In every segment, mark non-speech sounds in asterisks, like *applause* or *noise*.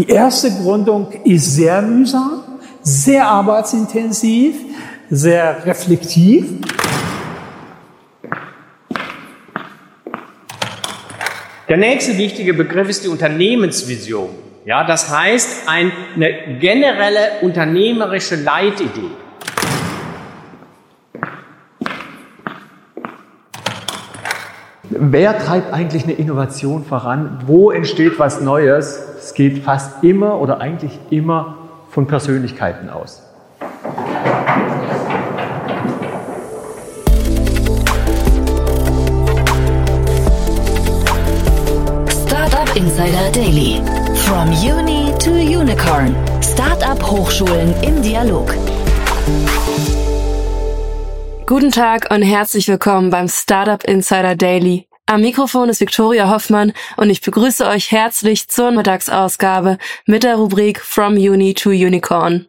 Die erste Gründung ist sehr mühsam, sehr arbeitsintensiv, sehr reflektiv. Der nächste wichtige Begriff ist die Unternehmensvision. Ja, das heißt eine generelle unternehmerische Leitidee. Wer treibt eigentlich eine Innovation voran? Wo entsteht was Neues? Es geht fast immer oder eigentlich immer von Persönlichkeiten aus. Insider Daily. From Uni to Unicorn. Startup Hochschulen im Dialog. Guten Tag und herzlich willkommen beim Startup Insider Daily. Am Mikrofon ist Viktoria Hoffmann und ich begrüße euch herzlich zur Mittagsausgabe mit der Rubrik From Uni to Unicorn.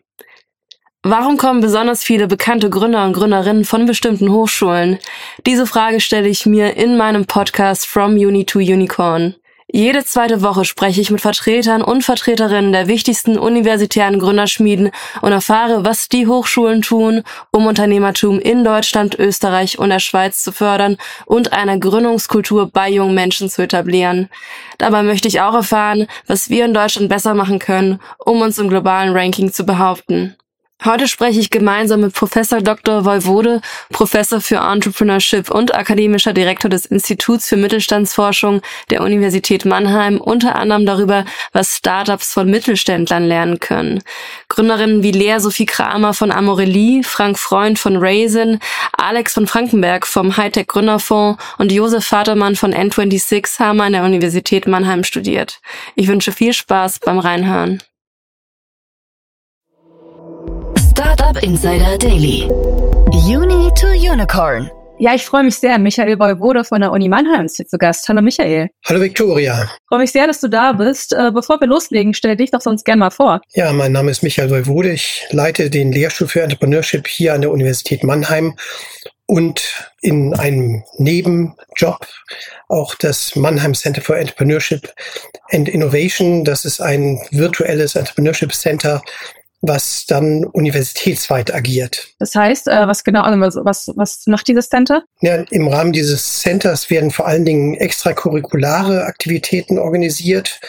Warum kommen besonders viele bekannte Gründer und Gründerinnen von bestimmten Hochschulen? Diese Frage stelle ich mir in meinem Podcast From Uni to Unicorn. Jede zweite Woche spreche ich mit Vertretern und Vertreterinnen der wichtigsten universitären Gründerschmieden und erfahre, was die Hochschulen tun, um Unternehmertum in Deutschland, Österreich und der Schweiz zu fördern und eine Gründungskultur bei jungen Menschen zu etablieren. Dabei möchte ich auch erfahren, was wir in Deutschland besser machen können, um uns im globalen Ranking zu behaupten. Heute spreche ich gemeinsam mit Professor Dr. Voivode, Professor für Entrepreneurship und akademischer Direktor des Instituts für Mittelstandsforschung der Universität Mannheim unter anderem darüber, was Startups von Mittelständlern lernen können. Gründerinnen wie Lea Sophie Kramer von Amorelie, Frank Freund von Raisin, Alex von Frankenberg vom Hightech Gründerfonds und Josef Vatermann von N26 haben an der Universität Mannheim studiert. Ich wünsche viel Spaß beim Reinhören. Startup Insider Daily. Uni to Unicorn. Ja, ich freue mich sehr. Michael Voivode von der Uni Mannheim ist hier zu Gast. Hallo Michael. Hallo Viktoria. Ich freue mich sehr, dass du da bist. Äh, bevor wir loslegen, stell dich doch sonst gerne mal vor. Ja, mein Name ist Michael Voivode. Ich leite den Lehrstuhl für Entrepreneurship hier an der Universität Mannheim und in einem Nebenjob auch das Mannheim Center for Entrepreneurship and Innovation. Das ist ein virtuelles Entrepreneurship Center, was dann universitätsweit agiert. Das heißt, äh, was genau, also was, was macht dieses Center? Ja, im Rahmen dieses Centers werden vor allen Dingen extracurriculare Aktivitäten organisiert,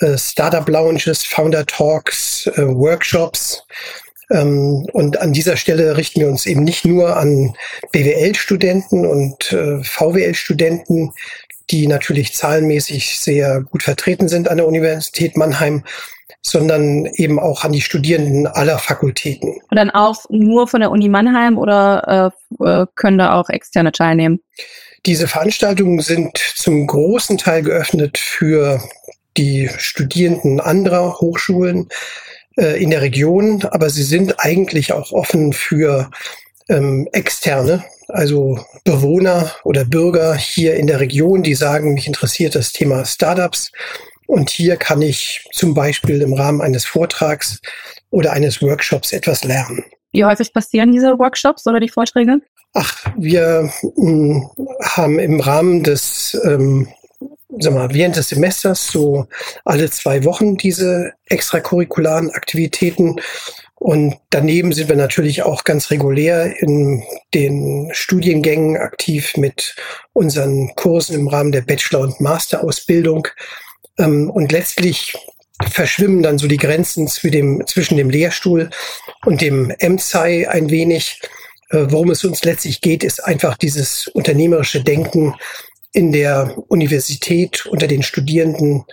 äh, Startup Lounges, Founder Talks, äh, Workshops. Ähm, und an dieser Stelle richten wir uns eben nicht nur an BWL-Studenten und äh, VWL-Studenten, die natürlich zahlenmäßig sehr gut vertreten sind an der Universität Mannheim, sondern eben auch an die Studierenden aller Fakultäten. Und dann auch nur von der Uni Mannheim oder äh, äh, können da auch Externe teilnehmen? Diese Veranstaltungen sind zum großen Teil geöffnet für die Studierenden anderer Hochschulen äh, in der Region, aber sie sind eigentlich auch offen für ähm, Externe, also Bewohner oder Bürger hier in der Region, die sagen, mich interessiert das Thema Startups und hier kann ich zum Beispiel im Rahmen eines Vortrags oder eines Workshops etwas lernen. Wie häufig passieren diese Workshops oder die Vorträge? Ach, wir mh, hm, haben im Rahmen des, ähm, sag mal, während des Semesters so alle zwei Wochen diese extracurricularen Aktivitäten. Und daneben sind wir natürlich auch ganz regulär in den Studiengängen aktiv mit unseren Kursen im Rahmen der Bachelor- und Masterausbildung. Ähm, und letztlich verschwimmen dann so die Grenzen zwischen dem, zwischen dem Lehrstuhl und dem MSCI ein wenig. Äh, worum es uns letztlich geht, ist einfach dieses unternehmerische Denken in der Universität unter den Studierenden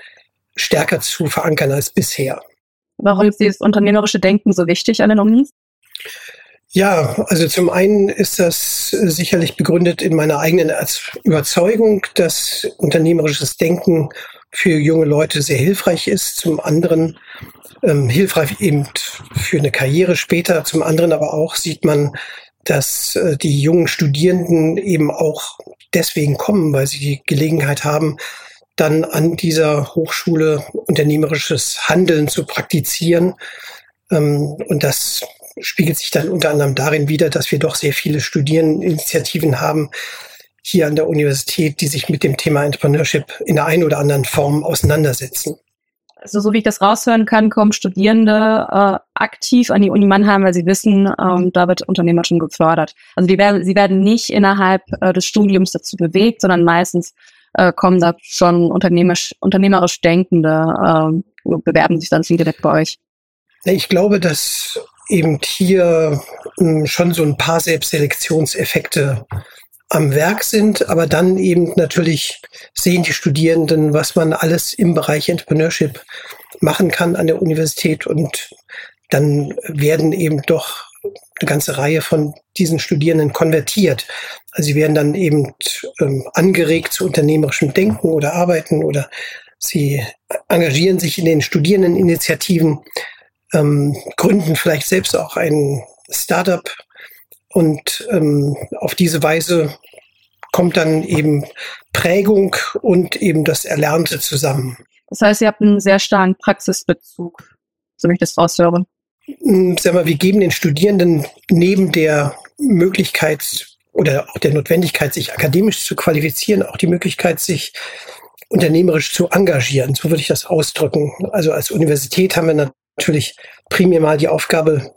stärker zu verankern als bisher. Warum ist dieses unternehmerische Denken so wichtig an den Unis? Ja, also zum einen ist das sicherlich begründet in meiner eigenen Überzeugung, dass unternehmerisches Denken für junge Leute sehr hilfreich ist, zum anderen ähm, hilfreich eben für eine Karriere später, zum anderen aber auch sieht man, dass äh, die jungen Studierenden eben auch deswegen kommen, weil sie die Gelegenheit haben, dann an dieser Hochschule unternehmerisches Handeln zu praktizieren. Ähm, und das spiegelt sich dann unter anderem darin wider, dass wir doch sehr viele Studierendeninitiativen haben, hier an der Universität, die sich mit dem Thema Entrepreneurship in der einen oder anderen Form auseinandersetzen. Also so wie ich das raushören kann, kommen Studierende äh, aktiv an die Uni Mannheim, weil sie wissen, ähm, da wird Unternehmer schon gefördert. Also die werden, sie werden nicht innerhalb äh, des Studiums dazu bewegt, sondern meistens äh, kommen da schon unternehmerisch, unternehmerisch Denkende, äh, bewerben sich dann direkt bei euch. Ich glaube, dass eben hier mh, hm, schon so ein paar Selbstselektionseffekte am Werk sind, aber dann eben natürlich sehen die Studierenden, was man alles im Bereich Entrepreneurship machen kann an der Universität und dann werden eben doch eine ganze Reihe von diesen Studierenden konvertiert. Also sie werden dann eben ähm, angeregt zu unternehmerischem Denken oder Arbeiten oder sie engagieren sich in den Studierendeninitiativen, ähm, gründen vielleicht selbst auch ein Startup und ähm, auf diese Weise kommt dann eben Prägung und eben das Erlernte zusammen. Das heißt, ihr habt einen sehr starken Praxisbezug, so wie ich das raushöre. Hm, sag mal, wir geben den Studierenden neben der Möglichkeit oder auch der Notwendigkeit, sich akademisch zu qualifizieren, auch die Möglichkeit, sich unternehmerisch zu engagieren. So würde ich das ausdrücken. Also als Universität haben wir natürlich primär mal die Aufgabe,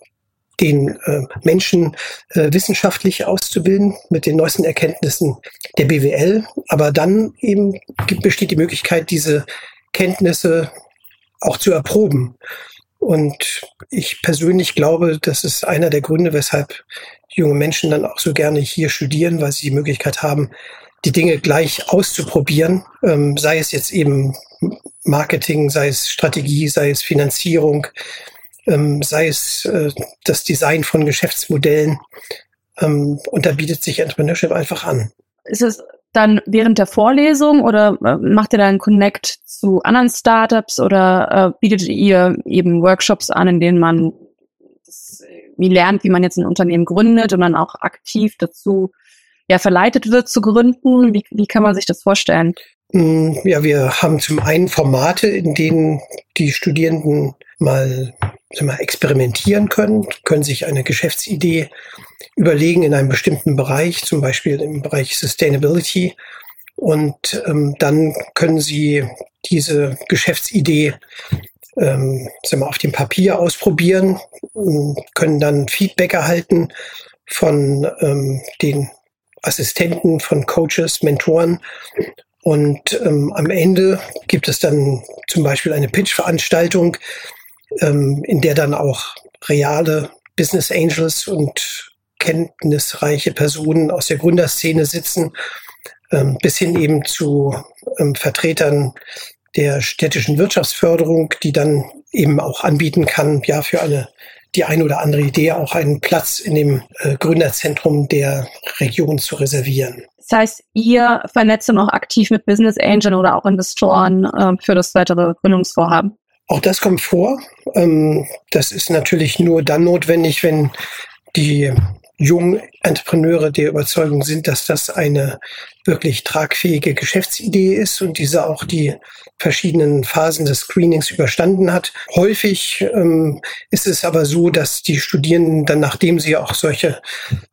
den äh, Menschen äh, wissenschaftlich auszubilden mit den neuesten Erkenntnissen der BWL. Aber dann eben gibt, besteht die Möglichkeit, diese Kenntnisse auch zu erproben. Und ich persönlich glaube, das ist einer der Gründe, weshalb junge Menschen dann auch so gerne hier studieren, weil sie die Möglichkeit haben, die Dinge gleich auszuprobieren, ähm, sei es jetzt eben Marketing, sei es Strategie, sei es Finanzierung, ähm, sei es äh, das Design von Geschäftsmodellen. Ähm, und da bietet sich Entrepreneurship einfach an. Ist es dann während der Vorlesung oder äh, macht ihr da einen Connect zu anderen Startups oder äh, bietet ihr eben Workshops an, in denen man das, wie lernt, wie man jetzt ein Unternehmen gründet und dann auch aktiv dazu ja, verleitet wird zu gründen? Wie, wie kann man sich das vorstellen? Mm, ja, wir haben zum einen Formate, in denen die Studierenden mal, mal experimentieren können, können sich eine Geschäftsidee überlegen in einem bestimmten Bereich, zum Beispiel im Bereich Sustainability. Und ähm, dann können sie diese Geschäftsidee ähm, sagen wir, auf dem Papier ausprobieren, können dann Feedback erhalten von ähm, den Assistenten, von Coaches, Mentoren. Und ähm, am Ende gibt es dann zum Beispiel eine Pitch-Veranstaltung, ähm, in der dann auch reale Business Angels und kenntnisreiche Personen aus der Gründerszene sitzen, ähm, bis hin eben zu ähm, Vertretern der städtischen Wirtschaftsförderung, die dann eben auch anbieten kann, ja, für eine die eine oder andere Idee auch einen Platz in dem äh, Gründerzentrum der Region zu reservieren. Das heißt, ihr vernetzt dann auch aktiv mit Business Angel oder auch Investoren äh, für das weitere Gründungsvorhaben? Auch das kommt vor. Ähm, das ist natürlich nur dann notwendig, wenn die jungen Entrepreneure der Überzeugung sind, dass das eine wirklich tragfähige Geschäftsidee ist und diese auch die verschiedenen Phasen des Screenings überstanden hat. Häufig ähm, ist es aber so, dass die Studierenden dann, nachdem sie auch solche,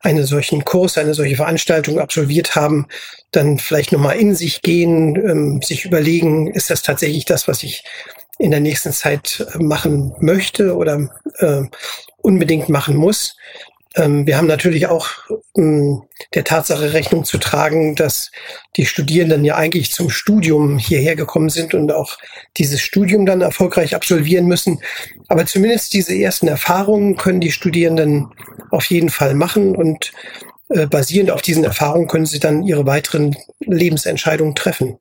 einen solchen Kurs, eine solche Veranstaltung absolviert haben, dann vielleicht nochmal in sich gehen, ähm, sich überlegen, ist das tatsächlich das, was ich in der nächsten Zeit machen möchte oder äh, unbedingt machen muss. Ähm, wir haben natürlich auch ähm, der Tatsache Rechnung zu tragen, dass die Studierenden ja eigentlich zum Studium hierher gekommen sind und auch dieses Studium dann erfolgreich absolvieren müssen. Aber zumindest diese ersten Erfahrungen können die Studierenden auf jeden Fall machen und äh, basierend auf diesen Erfahrungen können sie dann ihre weiteren Lebensentscheidungen treffen.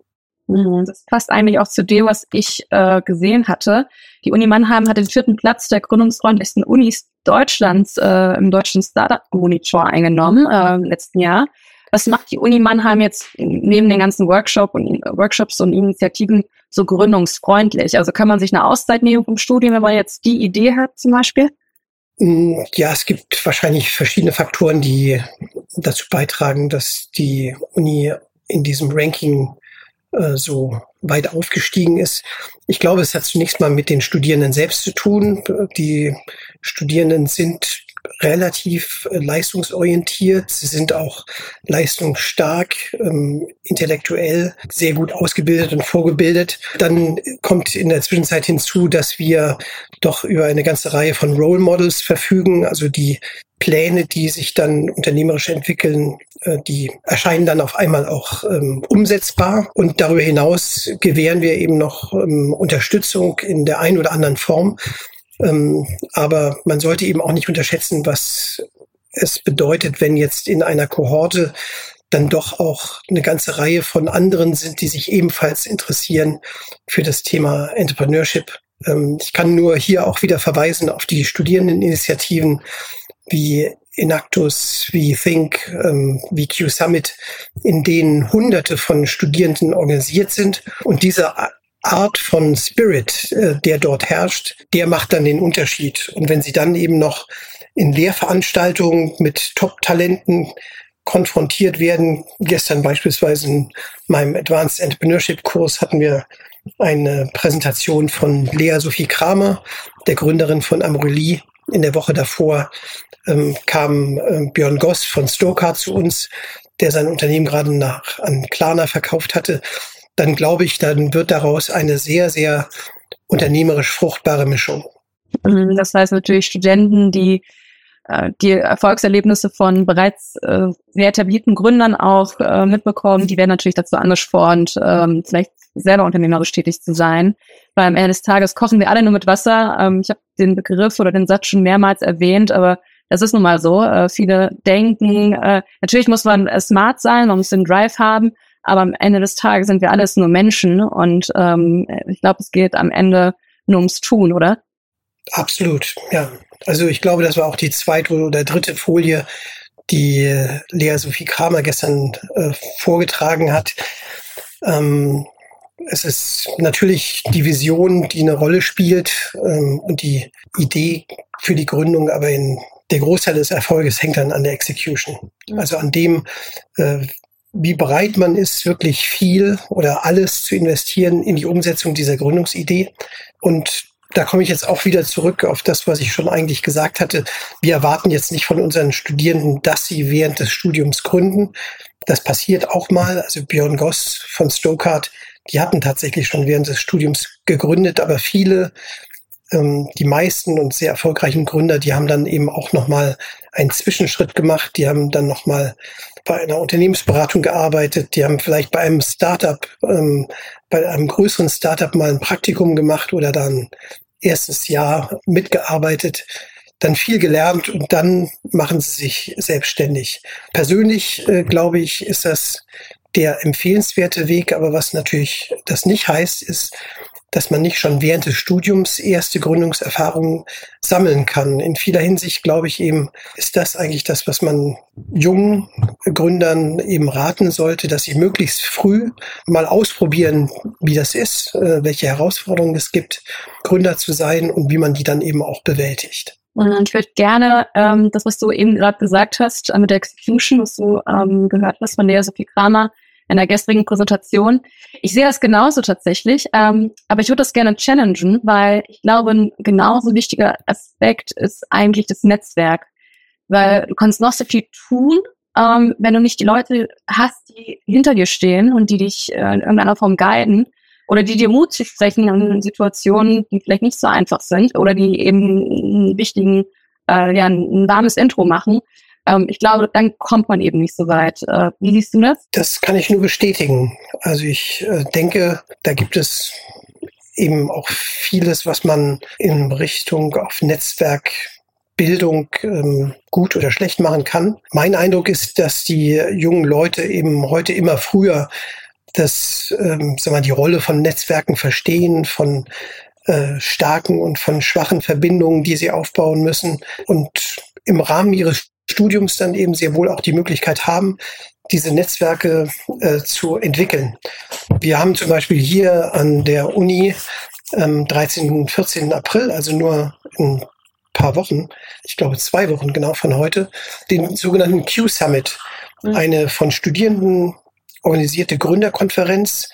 Mhm, das passt eigentlich auch zu dem, was ich äh, gesehen hatte. Die Uni Mannheim hat den vierten Platz der gründungsfreundlichsten Unis Deutschlands äh, im deutschen Startup Monitor eingenommen äh, im letzten Jahr. Was macht die Uni Mannheim jetzt neben den ganzen Workshop und, Workshops und Initiativen so gründungsfreundlich? Also kann man sich eine Auszeit nehmen vom Studium, wenn man jetzt die Idee hat zum Beispiel? Mm, ja, es gibt wahrscheinlich verschiedene Faktoren, die dazu beitragen, dass die Uni in diesem Ranking äh, so weit aufgestiegen ist. Ich glaube, es hat zunächst mal mit den Studierenden selbst zu tun. Die Studierenden sind relativ äh, leistungsorientiert. Sie sind auch leistungsstark, ähm, intellektuell sehr gut ausgebildet und vorgebildet. Dann kommt in der Zwischenzeit hinzu, dass wir doch über eine ganze Reihe von Role Models verfügen, also die Pläne, die sich dann unternehmerisch entwickeln, äh, die erscheinen dann auf einmal auch ähm, umsetzbar. Und darüber hinaus gewähren wir eben noch ähm, Unterstützung in der einen oder anderen Form. Ähm, aber man sollte eben auch nicht unterschätzen, was es bedeutet, wenn jetzt in einer Kohorte dann doch auch eine ganze Reihe von anderen sind, die sich ebenfalls interessieren für das Thema Entrepreneurship. Ähm, ich kann nur hier auch wieder verweisen auf die Studierendeninitiativen, wie Inactus, wie Think, ähm, wie Q Summit, in denen Hunderte von Studierenden organisiert sind. Und diese Art von Spirit, äh, der dort herrscht, der macht dann den Unterschied. Und wenn Sie dann eben noch in Lehrveranstaltungen mit Top-Talenten konfrontiert werden, gestern beispielsweise in meinem Advanced Entrepreneurship Kurs hatten wir eine Präsentation von Lea Sophie Kramer, der Gründerin von Amorelie. In der Woche davor ähm, kam äh, Björn Goss von Stokart zu uns, der sein Unternehmen gerade nach, an Klarna verkauft hatte, dann glaube ich, dann wird daraus eine sehr, sehr unternehmerisch fruchtbare Mischung. Mhm, das heißt natürlich Studenten, die äh, die Erfolgserlebnisse von bereits äh, sehr etablierten Gründern auch äh, mitbekommen, die werden natürlich dazu angespornt, ähm, vielleicht selber unternehmerisch tätig zu sein. Weil am Ende des Tages kochen wir alle nur mit Wasser. Ähm, ich habe den Begriff oder den Satz schon mehrmals erwähnt, aber das ist nun mal so. Viele denken, natürlich muss man smart sein, man muss den Drive haben, aber am Ende des Tages sind wir alles nur Menschen und ähm, ich glaube, es geht am Ende nur ums Tun, oder? Absolut, ja. Also ich glaube, das war auch die zweite oder dritte Folie, die äh, Lea Sophie Kramer gestern äh, vorgetragen hat. Ähm, es ist natürlich die Vision, die eine Rolle spielt ähm, und die Idee für die Gründung, aber in der Großteil des Erfolges hängt dann an der Execution. Mhm. Also an dem, äh, wie bereit man ist, wirklich viel oder alles zu investieren in die Umsetzung dieser Gründungsidee. Und da komme ich jetzt auch wieder zurück auf das, was ich schon eigentlich gesagt hatte. Wir erwarten jetzt nicht von unseren Studierenden, dass sie während des Studiums gründen. Das passiert auch mal. Also Björn Goss von Stokart, die hatten tatsächlich schon während des Studiums gegründet, aber viele ähm, die meisten und sehr erfolgreichen Gründer, die haben dann eben auch nochmal einen Zwischenschritt gemacht. Die haben dann nochmal bei einer Unternehmensberatung gearbeitet. Die haben vielleicht bei einem Startup, ähm, bei einem größeren Startup mal ein Praktikum gemacht oder dann erstes Jahr mitgearbeitet, dann viel gelernt und dann machen sie sich selbstständig. Persönlich äh, glaube ich, ist das der empfehlenswerte Weg, aber was natürlich das nicht heißt, ist, dass man nicht schon während des Studiums erste Gründungserfahrungen sammeln kann. In vieler Hinsicht glaube ich eben, ist das eigentlich das, was man jungen Gründern eben raten sollte, dass sie möglichst früh mal ausprobieren, wie das ist, äh, welche Herausforderungen es gibt, Gründer zu sein und wie man die dann eben auch bewältigt. Und ich würde gerne ähm, das, was du eben gerade gesagt hast, äh, mit der Execution, was du ähm, gehört hast von Lea Sophie Kramer, in der gestrigen Präsentation. Ich sehe das genauso tatsächlich, ähm, aber ich würde das gerne challengen, weil ich glaube, ein genauso wichtiger Aspekt ist eigentlich das Netzwerk. Weil du kannst noch so viel tun, ähm, wenn du nicht die Leute hast, die hinter dir stehen und die dich äh, in irgendeiner Form guiden oder die dir Mut sprechen in Situationen, die vielleicht nicht so einfach sind oder die eben einen wichtigen, äh, ja, ein warmes Intro machen. Ähm, ich glaube, dann kommt man eben nicht so weit. Äh, wie siehst du das? Das kann ich nur bestätigen. Also ich äh, denke, da gibt es eben auch vieles, was man in Richtung auf Netzwerkbildung ähm, gut oder schlecht machen kann. Mein Eindruck ist, dass die jungen Leute eben heute immer früher das, ähm, sagen wir, die Rolle von Netzwerken verstehen, von äh, starken und von schwachen Verbindungen, die sie aufbauen müssen und im Rahmen ihres Studiums dann eben sehr wohl auch die Möglichkeit haben, diese Netzwerke äh, zu entwickeln. Wir haben zum Beispiel hier an der Uni ähm, 13. und 14. April, also nur in paar Wochen, ich glaube zwei Wochen genau von heute, den sogenannten Q-Summit, mhm. eine von Studierenden organisierte Gründerkonferenz,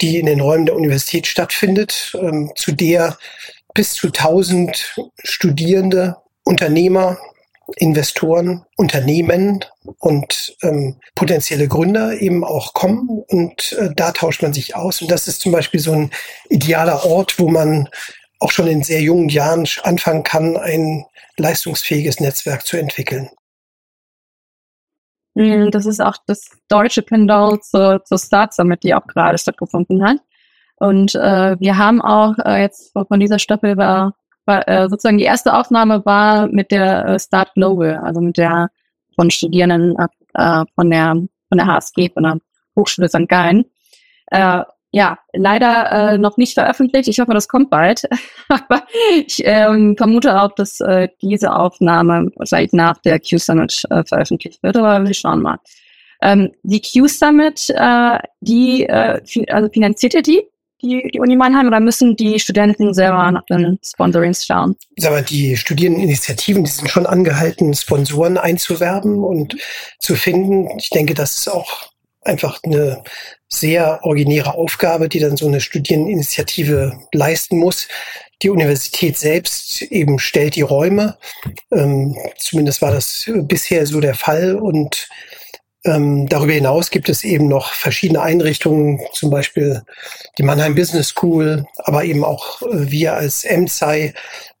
die in den Räumen der Universität stattfindet, ähm, zu der bis zu 1000 Studierende, Unternehmer, Investoren, Unternehmen und ähm, potenzielle Gründer eben auch kommen und äh, da tauscht man sich aus. Und das ist zum Beispiel so ein idealer Ort, wo man auch schon in sehr jungen Jahren anfangen kann, ein leistungsfähiges Netzwerk zu entwickeln. Mhm, das ist auch das deutsche Pendant zur, zur Start Summit, die auch gerade stattgefunden hat. Und äh, wir haben auch äh, jetzt von dieser Staffel war, war äh, sozusagen die erste Aufnahme war mit der äh, Start Global, also mit der von Studierenden äh, von der von der HSG, von der Hochschule St. Gallen. Äh, ja, leider äh, noch nicht veröffentlicht. Ich hoffe, das kommt bald. *laughs* Aber ich ähm, vermute auch, dass äh, diese Aufnahme wahrscheinlich nach der Q-Summit äh, veröffentlicht wird. Aber wir schauen mal. Ähm, die Q-Summit, äh, die, äh, fi also finanziert ihr die? Die, die Uni Mannheim oder müssen die Studenten selber nach den Sponsorings schauen? Sag mal, die Studierendeninitiativen, die sind schon angehalten, Sponsoren einzuwerben und zu finden. Ich denke, das ist auch einfach eine sehr originäre Aufgabe, die dann so eine Studiereninitiative leisten muss. Die Universität selbst eben stellt die Räume. Ähm, zumindest war das bisher so der Fall. Und ähm, darüber hinaus gibt es eben noch verschiedene Einrichtungen, zum Beispiel die Mannheim Business School, aber eben auch äh, wir als MSCI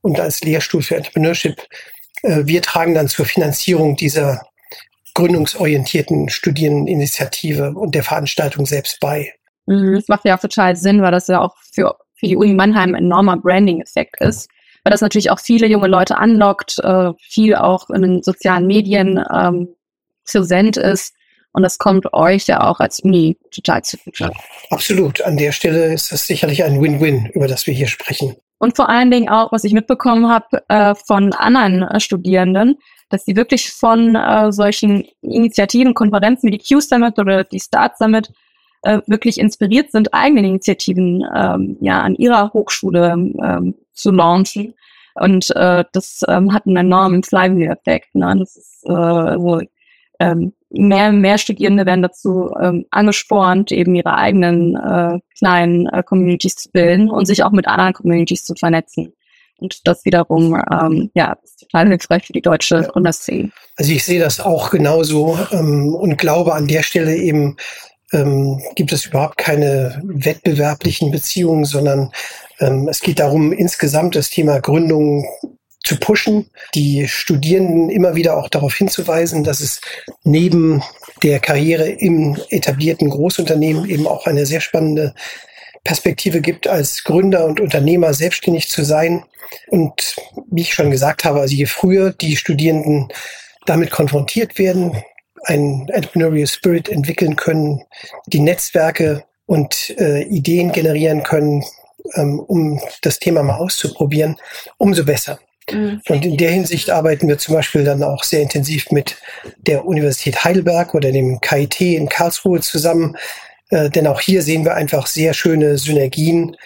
und als Lehrstuhl für Entrepreneurship. Äh, wir tragen dann zur Finanzierung dieser gründungsorientierten Studieninitiative und der Veranstaltung selbst bei. Mhm, das macht ja auch total Sinn, weil das ja auch für, für die Uni Mannheim ein enormer Branding-Effekt ist. Weil das natürlich auch viele junge Leute anlockt, äh, viel auch in den sozialen Medien ähm, präsent ist. Und das kommt euch ja auch als Uni total zugute. Absolut. An der Stelle ist es sicherlich ein Win-Win, über das wir hier sprechen. Und vor allen Dingen auch, was ich mitbekommen habe äh, von anderen äh, Studierenden, dass sie wirklich von äh, solchen Initiativen, Konferenzen wie die Q-Summit oder die Start Summit äh, wirklich inspiriert sind, eigene Initiativen ähm, ja an ihrer Hochschule ähm, zu launchen. Und äh, das ähm, hat einen enormen Flywheel-Effekt. Ne? Das ist äh, ähm, mehr mehr Studierende werden dazu ähm, angespornt, eben ihre eigenen äh, kleinen äh, Communities zu bilden und sich auch mit anderen Communities zu vernetzen. Und das wiederum, ähm, ja, ist total hilfreich für die deutsche Gründerszene. Also ich sehe das auch genauso ähm, und glaube an der Stelle eben, ähm, gibt es überhaupt keine wettbewerblichen Beziehungen, sondern ähm, es geht darum, insgesamt das Thema Gründung zu pushen, die Studierenden immer wieder auch darauf hinzuweisen, dass es neben der Karriere im etablierten Großunternehmen eben auch eine sehr spannende Perspektive gibt, als Gründer und Unternehmer selbstständig zu sein. Und wie ich schon gesagt habe, also je früher die Studierenden damit konfrontiert werden, einen Entrepreneurial Spirit entwickeln können, die Netzwerke und äh, Ideen generieren können, ähm, um das Thema mal auszuprobieren, umso besser. Mhm. Und in der Hinsicht arbeiten wir zum Beispiel dann auch sehr intensiv mit der Universität Heidelberg oder dem KIT in Karlsruhe zusammen, äh, denn auch hier sehen wir einfach sehr schöne Synergien.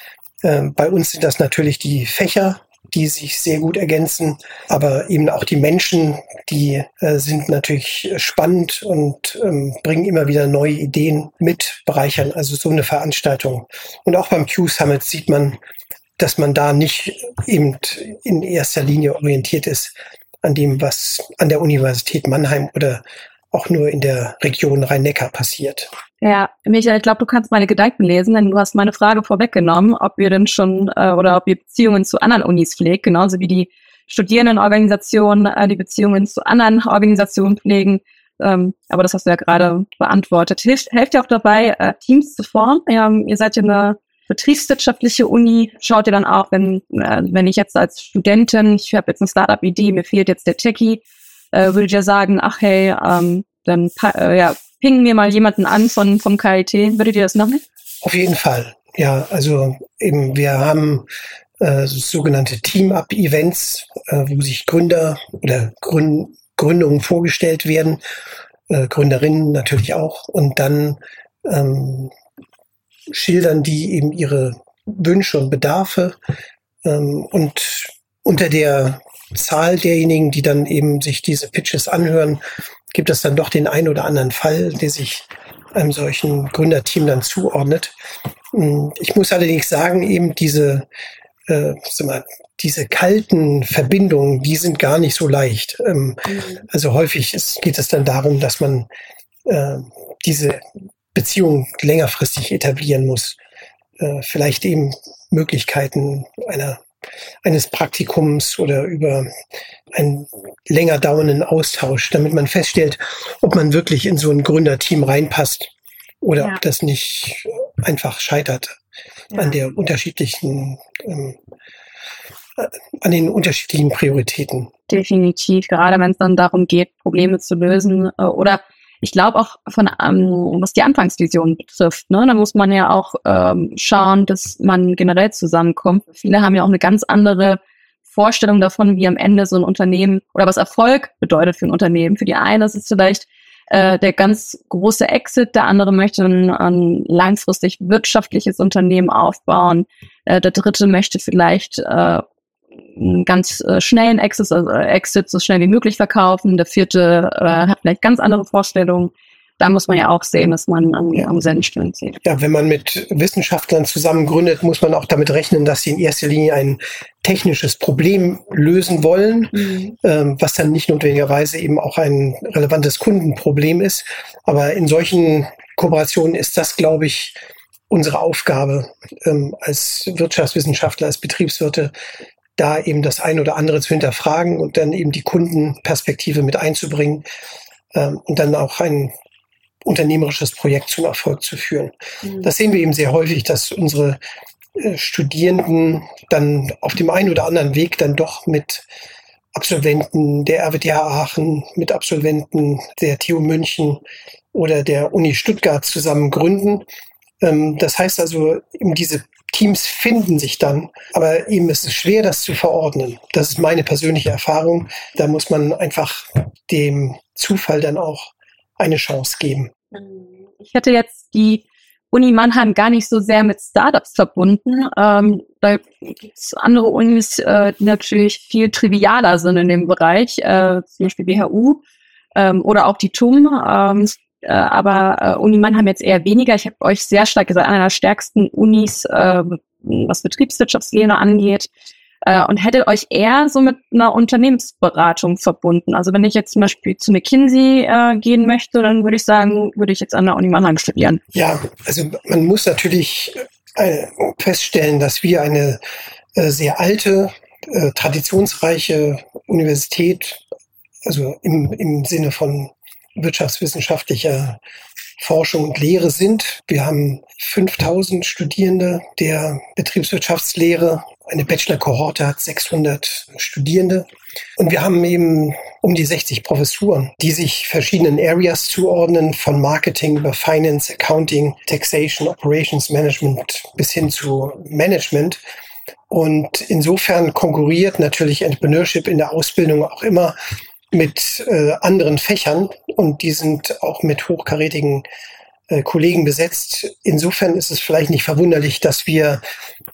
Äh, bei uns sind das natürlich die Fächer, die sich sehr gut ergänzen, aber eben auch die Menschen, die äh, sind natürlich spannend und ähm, bringen immer wieder neue Ideen mit, bereichern also so eine Veranstaltung. Und auch beim Q-Summit sieht man, dass man da nicht eben in erster Linie orientiert ist an dem, was an der Universität Mannheim oder auch nur in der Region Rhein-Neckar passiert. Ja, Michael, ich glaube, du kannst meine Gedanken lesen, denn du hast meine Frage vorweggenommen, ob wir denn schon äh, oder ob wir Beziehungen zu anderen Unis pflegen, genauso wie die Studierendenorganisationen äh, die Beziehungen zu anderen Organisationen pflegen. Ähm, aber das hast du ja gerade beantwortet. Hilft, helft ihr auch dabei, äh, Teams zu formen? Ja, ihr seid ja eine betriebswirtschaftliche Uni. Schaut ihr dann auch, wenn, äh, wenn ich jetzt als Studentin, ich habe jetzt eine Startup-Idee, mir fehlt jetzt der Techie, äh, würdet ihr sagen, ach hey, ähm, dann äh, ja, pingen mir mal jemanden an von, vom KIT. Würdet ihr das machen? Auf jeden Fall. Ja, also eben, wir haben äh, sogenannte Team-Up-Events, äh, wo sich Gründer oder Gründ Gründungen vorgestellt werden, äh, Gründerinnen natürlich auch, und dann ähm, schildern die eben ihre Wünsche und Bedarfe ähm, und unter der Zahl derjenigen, die dann eben sich diese Pitches anhören, gibt es dann doch den einen oder anderen Fall, der sich einem solchen Gründerteam dann zuordnet. Hm, ich muss allerdings sagen, eben diese äh, sag mal, diese kalten Verbindungen, die sind gar nicht so leicht. Ähm, mhm. Also häufig ist, geht es dann darum, dass man äh, diese Beziehung längerfristig etablieren muss. Äh, vielleicht eben Möglichkeiten einer eines Praktikums oder über einen länger dauernden Austausch, damit man feststellt, ob man wirklich in so ein Gründerteam reinpasst oder ja. ob das nicht einfach scheitert ja. an der unterschiedlichen, ähm, äh, an den unterschiedlichen Prioritäten. Definitiv, gerade wenn es dann darum geht, Probleme zu lösen äh, oder ich glaube auch von ähm, was die Anfangsvision betrifft, ne, da muss man ja auch ähm, schauen, dass man generell zusammenkommt. Viele haben ja auch eine ganz andere Vorstellung davon, wie am Ende so ein Unternehmen oder was Erfolg bedeutet für ein Unternehmen. Für die eine ist es vielleicht äh, der ganz große Exit, der andere möchte ein, ein langfristig wirtschaftliches Unternehmen aufbauen, äh, der dritte möchte vielleicht äh, einen ganz äh, schnellen Exit, also Exit so schnell wie möglich verkaufen. Der vierte äh, hat vielleicht ganz andere Vorstellungen. Da muss man ja auch sehen, dass man an, am selben Stellen zieht. Ja, wenn man mit Wissenschaftlern zusammen gründet, muss man auch damit rechnen, dass sie in erster Linie ein technisches Problem lösen wollen, mhm. ähm, was dann nicht notwendigerweise eben auch ein relevantes Kundenproblem ist. Aber in solchen Kooperationen ist das, glaube ich, unsere Aufgabe ähm, als Wirtschaftswissenschaftler, als Betriebswirte, da eben das ein oder andere zu hinterfragen und dann eben die Kundenperspektive mit einzubringen ähm, und dann auch ein unternehmerisches Projekt zum Erfolg zu führen. Mhm. Das sehen wir eben sehr häufig, dass unsere äh, Studierenden dann auf dem einen oder anderen Weg dann doch mit Absolventen der RWTH Aachen, mit Absolventen der TU München oder der Uni Stuttgart zusammen gründen. Ähm, das heißt also, eben diese Teams finden sich dann, aber eben ist es schwer, das zu verordnen. Das ist meine persönliche Erfahrung. Da muss man einfach dem Zufall dann auch eine Chance geben. Ich hätte jetzt die Uni Mannheim gar nicht so sehr mit Startups verbunden. Ähm, da gibt es andere Unis, äh, die natürlich viel trivialer sind in dem Bereich, äh, zum Beispiel BHU ähm, oder auch die TUM. Ähm, äh, aber äh, Uni Mannheim jetzt eher weniger. Ich habe euch sehr stark gesagt, einer der stärksten Unis, äh, was Betriebswirtschaftslehre angeht. Äh, und hätte euch eher so mit einer Unternehmensberatung verbunden. Also wenn ich jetzt zum Beispiel zu McKinsey äh, gehen möchte, dann würde ich sagen, würde ich jetzt an der Uni Mannheim studieren. Ja, also man muss natürlich äh, feststellen, dass wir eine äh, sehr alte, äh, traditionsreiche Universität, also im, im Sinne von wirtschaftswissenschaftlicher Forschung und Lehre sind. Wir haben 5000 Studierende der Betriebswirtschaftslehre. Eine Bachelor-Kohorte hat 600 Studierende. Und wir haben eben um die 60 Professuren, die sich verschiedenen Areas zuordnen, von Marketing über Finance, Accounting, Taxation, Operations Management bis hin zu Management. Und insofern konkurriert natürlich Entrepreneurship in der Ausbildung auch immer mit äh, anderen Fächern und die sind auch mit hochkarätigen äh, Kollegen besetzt. Insofern ist es vielleicht nicht verwunderlich, dass wir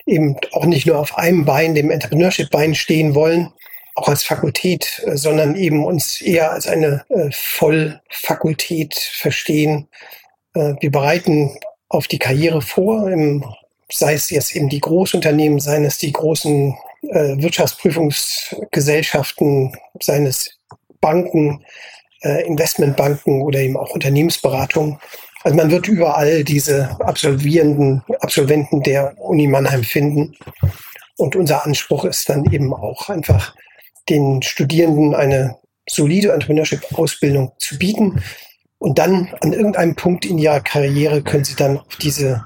eben auch nicht nur auf einem Bein, dem Entrepreneurship-Bein stehen wollen, auch als Fakultät, äh, sondern eben uns eher als eine äh, Vollfakultät verstehen. Äh, wir bereiten auf die Karriere vor, im, sei es jetzt eben die Großunternehmen, seien es die großen äh, Wirtschaftsprüfungsgesellschaften, seien es Banken, äh, Investmentbanken oder eben auch Unternehmensberatung. Also man wird überall diese Absolvierenden, Absolventen der Uni Mannheim finden. Und unser Anspruch ist dann eben auch einfach den Studierenden eine solide Entrepreneurship-Ausbildung zu bieten. Und dann an irgendeinem Punkt in ihrer Karriere können sie dann auf diese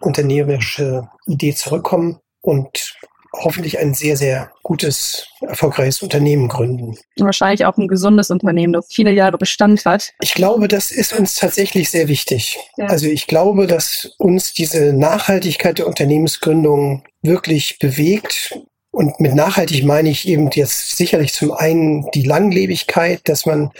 unternehmerische Idee zurückkommen und hoffentlich ein sehr, sehr gutes, erfolgreiches Unternehmen gründen. Wahrscheinlich auch ein gesundes Unternehmen, das viele Jahre Bestand hat. Ich glaube, das ist uns tatsächlich sehr wichtig. Ja. Also ich glaube, dass uns diese Nachhaltigkeit der Unternehmensgründung wirklich bewegt. Und mit nachhaltig meine ich eben jetzt sicherlich zum einen die Langlebigkeit, dass man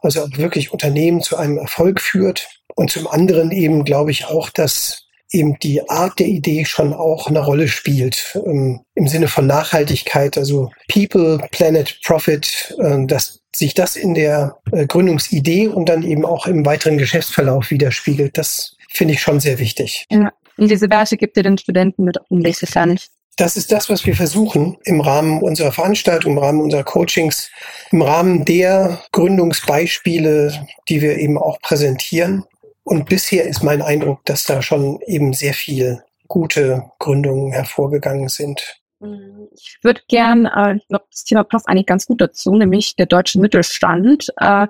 also auch wirklich Unternehmen zu einem Erfolg führt. Und zum anderen eben glaube ich auch, dass eben die Art der Idee schon auch eine Rolle spielt ähm, im Sinne von Nachhaltigkeit, also People, Planet, Profit, äh, dass sich das in der äh, Gründungsidee und dann eben auch im weiteren Geschäftsverlauf widerspiegelt. Das finde ich schon sehr wichtig. Ja. Und diese Werte gibt ihr den Studenten mit auf den Weg, nicht? das ist das, was wir versuchen im Rahmen unserer Veranstaltung, im Rahmen unserer Coachings, im Rahmen der Gründungsbeispiele, die wir eben auch präsentieren. Und bisher ist mein Eindruck, dass da schon eben sehr viel gute Gründungen hervorgegangen sind. Ich würde gern, äh, ich glaube, das Thema passt eigentlich ganz gut dazu, nämlich der deutsche Mittelstand. Äh,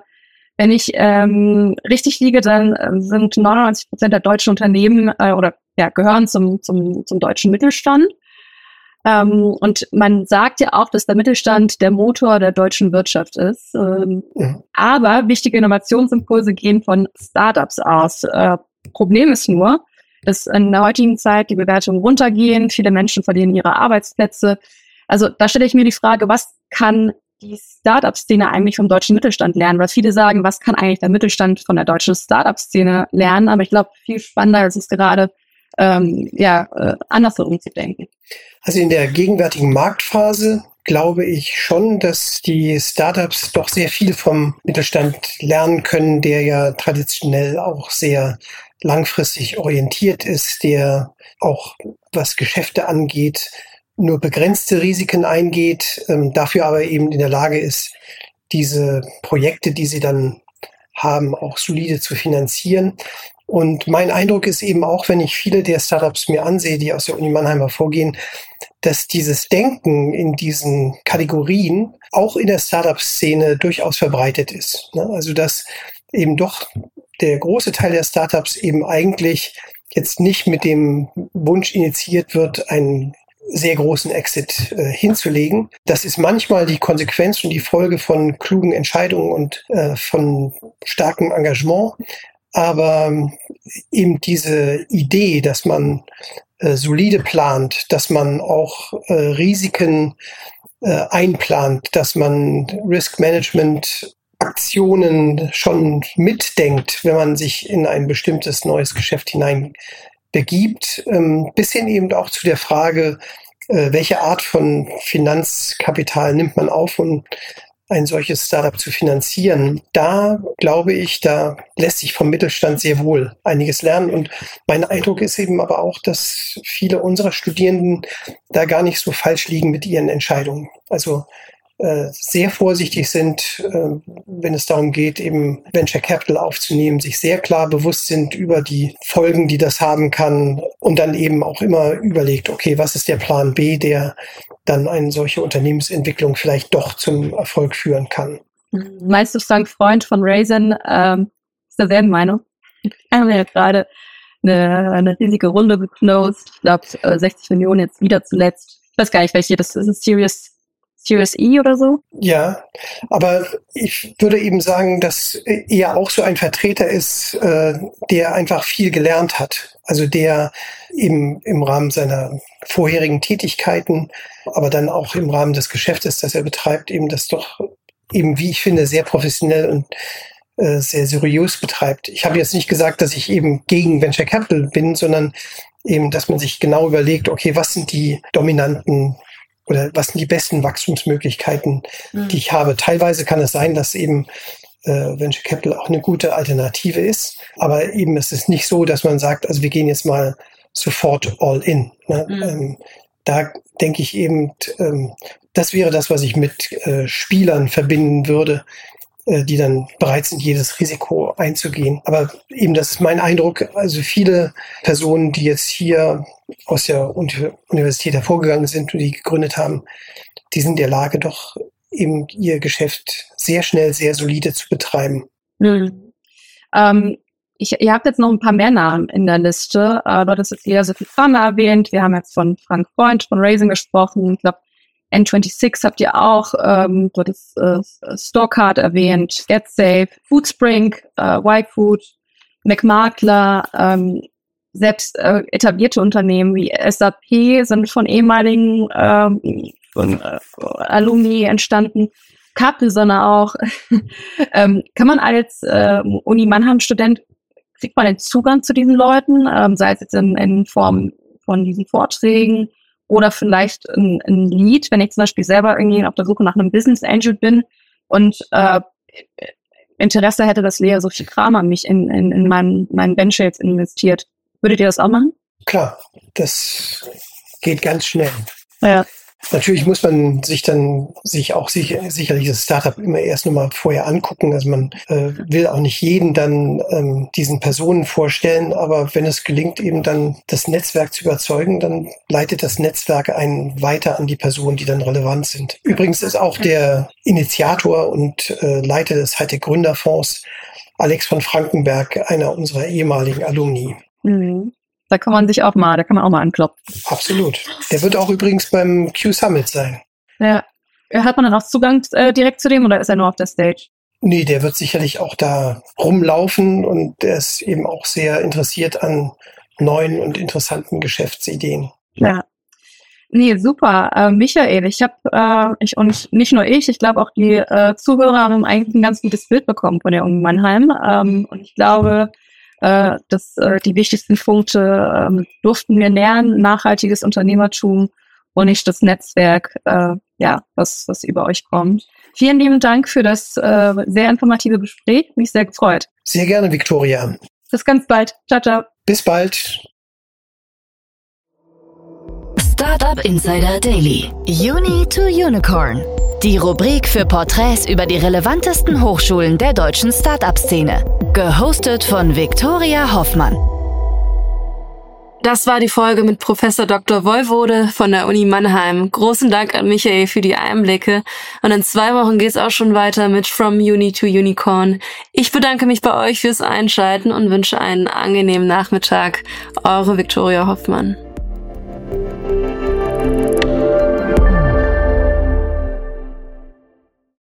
wenn ich ähm, richtig liege, dann äh, sind 99 Prozent der deutschen Unternehmen äh, oder ja, gehören zum, zum, zum deutschen Mittelstand. Ähm, und man sagt ja auch, dass der Mittelstand der Motor der deutschen Wirtschaft ist. Ähm, ja. Aber wichtige Innovationsimpulse gehen von Startups aus. Äh, Problem ist nur, dass in der heutigen Zeit die Bewertungen runtergehen, viele Menschen verlieren ihre Arbeitsplätze. Also da stelle ich mir die Frage, was kann die Startup-Szene eigentlich vom deutschen Mittelstand lernen? Weil viele sagen, was kann eigentlich der Mittelstand von der deutschen Startup-Szene lernen? Aber ich glaube, viel spannender ist es gerade, ähm, ja, äh, andersherum zu denken. Also in der gegenwärtigen Marktphase glaube ich schon, dass die Startups doch sehr viel vom Mittelstand lernen können, der ja traditionell auch sehr langfristig orientiert ist, der auch was Geschäfte angeht, nur begrenzte Risiken eingeht, ähm, dafür aber eben in der Lage ist, diese Projekte, die sie dann haben, auch solide zu finanzieren. Und mein Eindruck ist eben auch, wenn ich viele der Startups mir ansehe, die aus der Uni Mannheim hervorgehen, dass dieses Denken in diesen Kategorien auch in der Startup-Szene durchaus verbreitet ist. Ne? Also dass eben doch der große Teil der Startups eben eigentlich jetzt nicht mit dem Wunsch initiiert wird, einen sehr großen Exit äh, hinzulegen. Das ist manchmal die Konsequenz und die Folge von klugen Entscheidungen und äh, von starkem Engagement. Aber ähm, eben diese Idee, dass man äh, solide plant, dass man auch äh, Risiken äh, einplant, dass man Risk Management Aktionen schon mitdenkt, wenn man sich in ein bestimmtes neues Geschäft hinein begibt, ähm, bis hin eben auch zu der Frage, äh, welche Art von Finanzkapital nimmt man auf und ein solches Startup zu finanzieren. Da glaube ich, da lässt sich vom Mittelstand sehr wohl einiges lernen. Und mein Eindruck ist eben aber auch, dass viele unserer Studierenden da gar nicht so falsch liegen mit ihren Entscheidungen. Also sehr vorsichtig sind, äh, wenn es darum geht, eben Venture Capital aufzunehmen, sich sehr klar bewusst sind über die Folgen, die das haben kann und dann eben auch immer überlegt, okay, was ist der Plan B, der dann eine solche Unternehmensentwicklung vielleicht doch zum Erfolg führen kann. Meinst du, Frank Freund von Raisin ähm, ist derselben Meinung? Wir haben ja gerade eine, eine riesige Runde geclosed. Ich glaube, 60 Millionen jetzt wieder zuletzt. Ich weiß gar nicht, welche das ist. Ein Serious Series E oder so? Ja, aber ich würde eben sagen, dass er auch so ein Vertreter ist, äh, der einfach viel gelernt hat. Also der eben im Rahmen seiner vorherigen Tätigkeiten, aber dann auch im Rahmen des Geschäftes, das er betreibt, eben das doch eben, wie ich finde, sehr professionell und äh, sehr seriös betreibt. Ich habe jetzt nicht gesagt, dass ich eben gegen Venture Capital bin, sondern eben, dass man sich genau überlegt, okay, was sind die dominanten oder was sind die besten Wachstumsmöglichkeiten, mhm. die ich habe. Teilweise kann es sein, dass eben äh, Venture Capital auch eine gute Alternative ist, aber eben es ist nicht so, dass man sagt, also wir gehen jetzt mal sofort all in. Ne? Mhm. Ähm, da denke ich eben, ähm, das wäre das, was ich mit äh, Spielern verbinden würde, die dann bereit sind, jedes Risiko einzugehen. Aber eben, das ist mein Eindruck. Also viele Personen, die jetzt hier aus der Universität hervorgegangen sind und die gegründet haben, die sind in der Lage, doch eben ihr Geschäft sehr schnell, sehr solide zu betreiben. Mhm. Ähm, ich, ihr habt jetzt noch ein paar mehr Namen in der Liste. Äh, du hattest jetzt eher so viel erwähnt. Wir haben jetzt von Frank Freund von Raising gesprochen. Ich glaube, N26 habt ihr auch, ähm, du hattest äh, Storecard erwähnt, GetSafe, Foodspring, äh, Y-Food, McMakler, ähm, selbst äh, etablierte Unternehmen wie SAP sind von ehemaligen ähm, von, äh, Alumni entstanden. Capri-Sonne auch. *laughs* ähm, kann man als äh, Uni Mannheim-Student, kriegt man den Zugang zu diesen Leuten, ähm, sei es jetzt in, in Form von diesen Vorträgen oder vielleicht ein, ein Lead, wenn ich zum Beispiel selber irgendwie auf der Suche nach einem Business Angel bin und äh, Interesse hätte, dass Lea Sophie Kramer mich in, in, in meinen, meinen Venture jetzt investiert. Würdet ihr das auch machen? Klar, das geht ganz schnell. Ja. Natürlich muss man sich dann sich auch sicher, sicherlich das Startup immer erst nochmal vorher angucken. Also man äh, will auch nicht jeden dann ähm, diesen Personen vorstellen, aber wenn es gelingt, eben dann das Netzwerk zu überzeugen, dann leitet das Netzwerk einen weiter an die Personen, die dann relevant sind. Übrigens ist auch der Initiator und äh, Leiter des Hightech Gründerfonds Alex von Frankenberg, einer unserer ehemaligen Alumni. Mhm. Da kann man sich auch mal, da kann man auch mal anklopfen. Absolut. Der wird auch übrigens beim Q Summit sein. Ja. Hat man dann auch Zugang äh, direkt zu dem oder ist er nur auf der Stage? Nee, der wird sicherlich auch da rumlaufen und der ist eben auch sehr interessiert an neuen und interessanten Geschäftsideen. Ja. Nee, super. Äh, Michael, ich habe, äh, ich und nicht nur ich, ich glaube auch die äh, Zuhörer haben eigentlich ein ganz gutes Bild bekommen von der Uni Mannheim. Ähm, und ich glaube, äh, dass äh, die wichtigsten Punkte äh, durften wir lernen, nachhaltiges Unternehmertum und nicht das Netzwerk, äh, ja, was, was über euch kommt. Vielen lieben Dank für das äh, sehr informative Gespräch. Mich sehr gefreut. Sehr gerne, Victoria. Bis ganz bald. Ciao, ciao. Bis bald. Startup Insider Daily. Uni to Unicorn. Die Rubrik für Porträts über die relevantesten Hochschulen der deutschen Startup-Szene. Gehostet von Viktoria Hoffmann. Das war die Folge mit Professor Dr. Woiwode von der Uni Mannheim. Großen Dank an Michael für die Einblicke. Und in zwei Wochen geht's auch schon weiter mit From Uni to Unicorn. Ich bedanke mich bei euch fürs Einschalten und wünsche einen angenehmen Nachmittag. Eure Viktoria Hoffmann.